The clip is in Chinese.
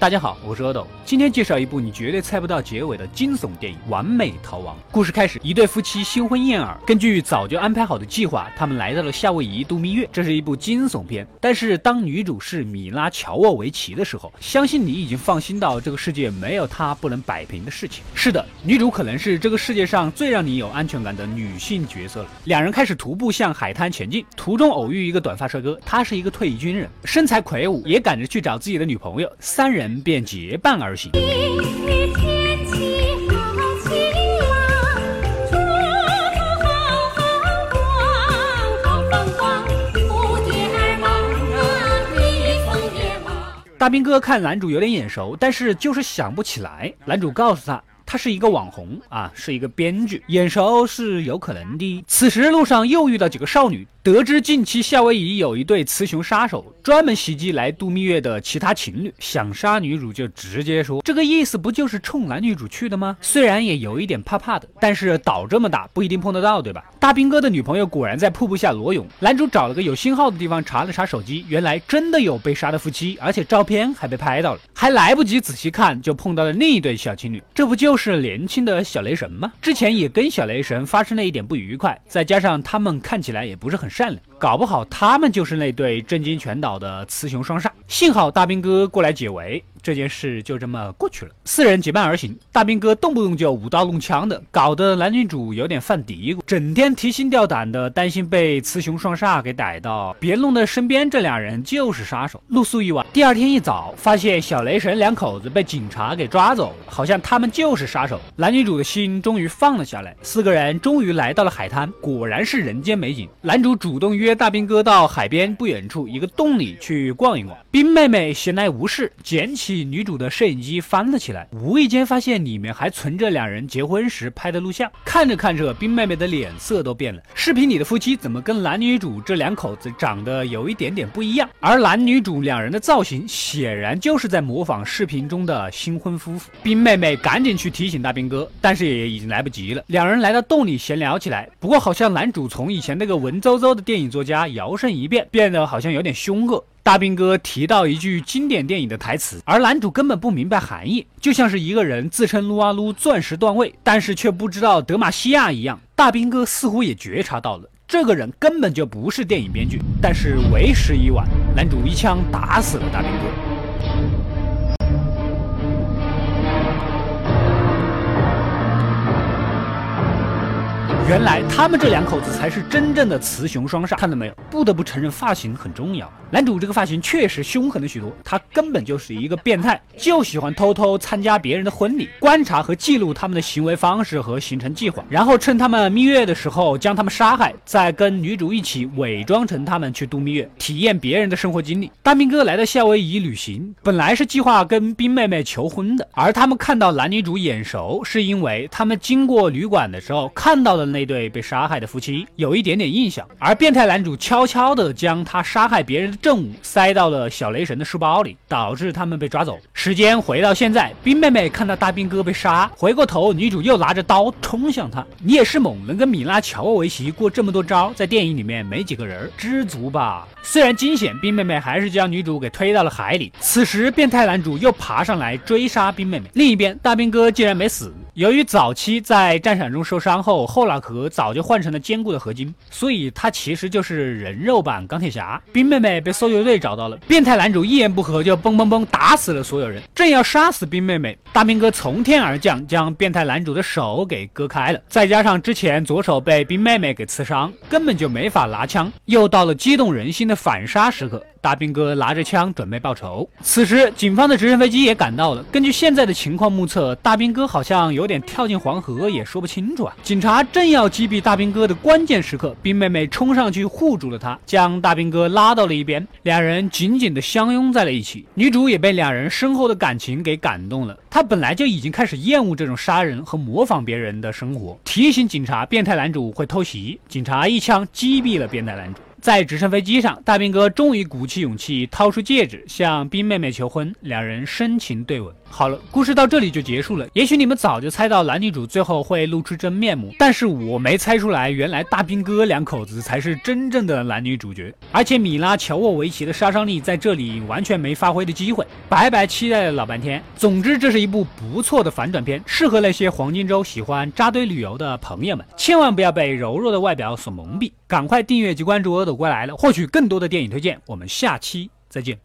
大家好，我是阿斗，今天介绍一部你绝对猜不到结尾的惊悚电影《完美逃亡》。故事开始，一对夫妻新婚燕尔，根据早就安排好的计划，他们来到了夏威夷度蜜月。这是一部惊悚片，但是当女主是米拉乔沃维奇的时候，相信你已经放心到这个世界没有她不能摆平的事情。是的，女主可能是这个世界上最让你有安全感的女性角色了。两人开始徒步向海滩前进，途中偶遇一个短发帅哥，他是一个退役军人，身材魁梧，也赶着去找自己的女朋友，三人。便结伴而行。大兵哥看男主有点眼熟，但是就是想不起来。男主告诉他。他是一个网红啊，是一个编剧，眼熟是有可能的。此时路上又遇到几个少女，得知近期夏威夷有一对雌雄杀手专门袭击来度蜜月的其他情侣，想杀女主就直接说，这个意思不就是冲男女主去的吗？虽然也有一点怕怕的，但是岛这么大，不一定碰得到，对吧？大兵哥的女朋友果然在瀑布下裸泳，男主找了个有信号的地方查了查手机，原来真的有被杀的夫妻，而且照片还被拍到了，还来不及仔细看，就碰到了另一对小情侣，这不就是？是年轻的小雷神吗？之前也跟小雷神发生了一点不愉快，再加上他们看起来也不是很善良，搞不好他们就是那对震惊全岛的雌雄双煞。幸好大兵哥过来解围。这件事就这么过去了。四人结伴而行，大兵哥动不动就舞刀弄枪的，搞得男女主有点犯嘀咕，整天提心吊胆的，担心被雌雄双煞给逮到，别弄得身边这俩人就是杀手。露宿一晚，第二天一早，发现小雷神两口子被警察给抓走了，好像他们就是杀手。男女主的心终于放了下来，四个人终于来到了海滩，果然是人间美景。男主主动约大兵哥到海边不远处一个洞里去逛一逛，冰妹妹闲来无事，捡起。女主的摄影机翻了起来，无意间发现里面还存着两人结婚时拍的录像。看着看着，冰妹妹的脸色都变了。视频里的夫妻怎么跟男女主这两口子长得有一点点不一样？而男女主两人的造型显然就是在模仿视频中的新婚夫妇。冰妹妹赶紧去提醒大兵哥，但是也已经来不及了。两人来到洞里闲聊起来，不过好像男主从以前那个文绉绉的电影作家摇身一变，变得好像有点凶恶。大兵哥提到一句经典电影的台词，而男主根本不明白含义，就像是一个人自称撸啊撸钻石段位，但是却不知道德玛西亚一样。大兵哥似乎也觉察到了，这个人根本就不是电影编剧，但是为时已晚，男主一枪打死了大兵哥。原来他们这两口子才是真正的雌雄双煞，看到没有？不得不承认发型很重要。男主这个发型确实凶狠了许多，他根本就是一个变态，就喜欢偷偷参加别人的婚礼，观察和记录他们的行为方式和行程计划，然后趁他们蜜月的时候将他们杀害，再跟女主一起伪装成他们去度蜜月，体验别人的生活经历。大兵哥来到夏威夷旅行，本来是计划跟冰妹妹求婚的，而他们看到男女主眼熟，是因为他们经过旅馆的时候看到的那。那对被杀害的夫妻有一点点印象，而变态男主悄悄地将他杀害别人的证物塞到了小雷神的书包里，导致他们被抓走。时间回到现在，冰妹妹看到大兵哥被杀，回过头，女主又拿着刀冲向他。你也是猛，能跟米拉乔沃维奇过这么多招，在电影里面没几个人，知足吧。虽然惊险，冰妹妹还是将女主给推到了海里。此时，变态男主又爬上来追杀冰妹妹。另一边，大兵哥竟然没死。由于早期在战场中受伤后，后脑壳早就换成了坚固的合金，所以他其实就是人肉版钢铁侠。冰妹妹被搜救队找到了，变态男主一言不合就嘣嘣嘣打死了所有人。正要杀死冰妹妹，大兵哥从天而降，将变态男主的手给割开了。再加上之前左手被冰妹妹给刺伤，根本就没法拿枪。又到了激动人心的反杀时刻。大兵哥拿着枪准备报仇，此时警方的直升飞机也赶到了。根据现在的情况目测，大兵哥好像有点跳进黄河，也说不清楚啊。警察正要击毙大兵哥的关键时刻，兵妹妹冲上去护住了他，将大兵哥拉到了一边，两人紧紧的相拥在了一起。女主也被两人深厚的感情给感动了，她本来就已经开始厌恶这种杀人和模仿别人的生活，提醒警察变态男主会偷袭，警察一枪击毙了变态男主。在直升飞机上，大兵哥终于鼓起勇气掏出戒指向冰妹妹求婚，两人深情对吻。好了，故事到这里就结束了。也许你们早就猜到男女主最后会露出真面目，但是我没猜出来，原来大兵哥两口子才是真正的男女主角。而且米拉乔沃维奇的杀伤力在这里完全没发挥的机会，白白期待了老半天。总之，这是一部不错的反转片，适合那些黄金周喜欢扎堆旅游的朋友们，千万不要被柔弱的外表所蒙蔽，赶快订阅及关注《阿走过来了》，获取更多的电影推荐。我们下期再见。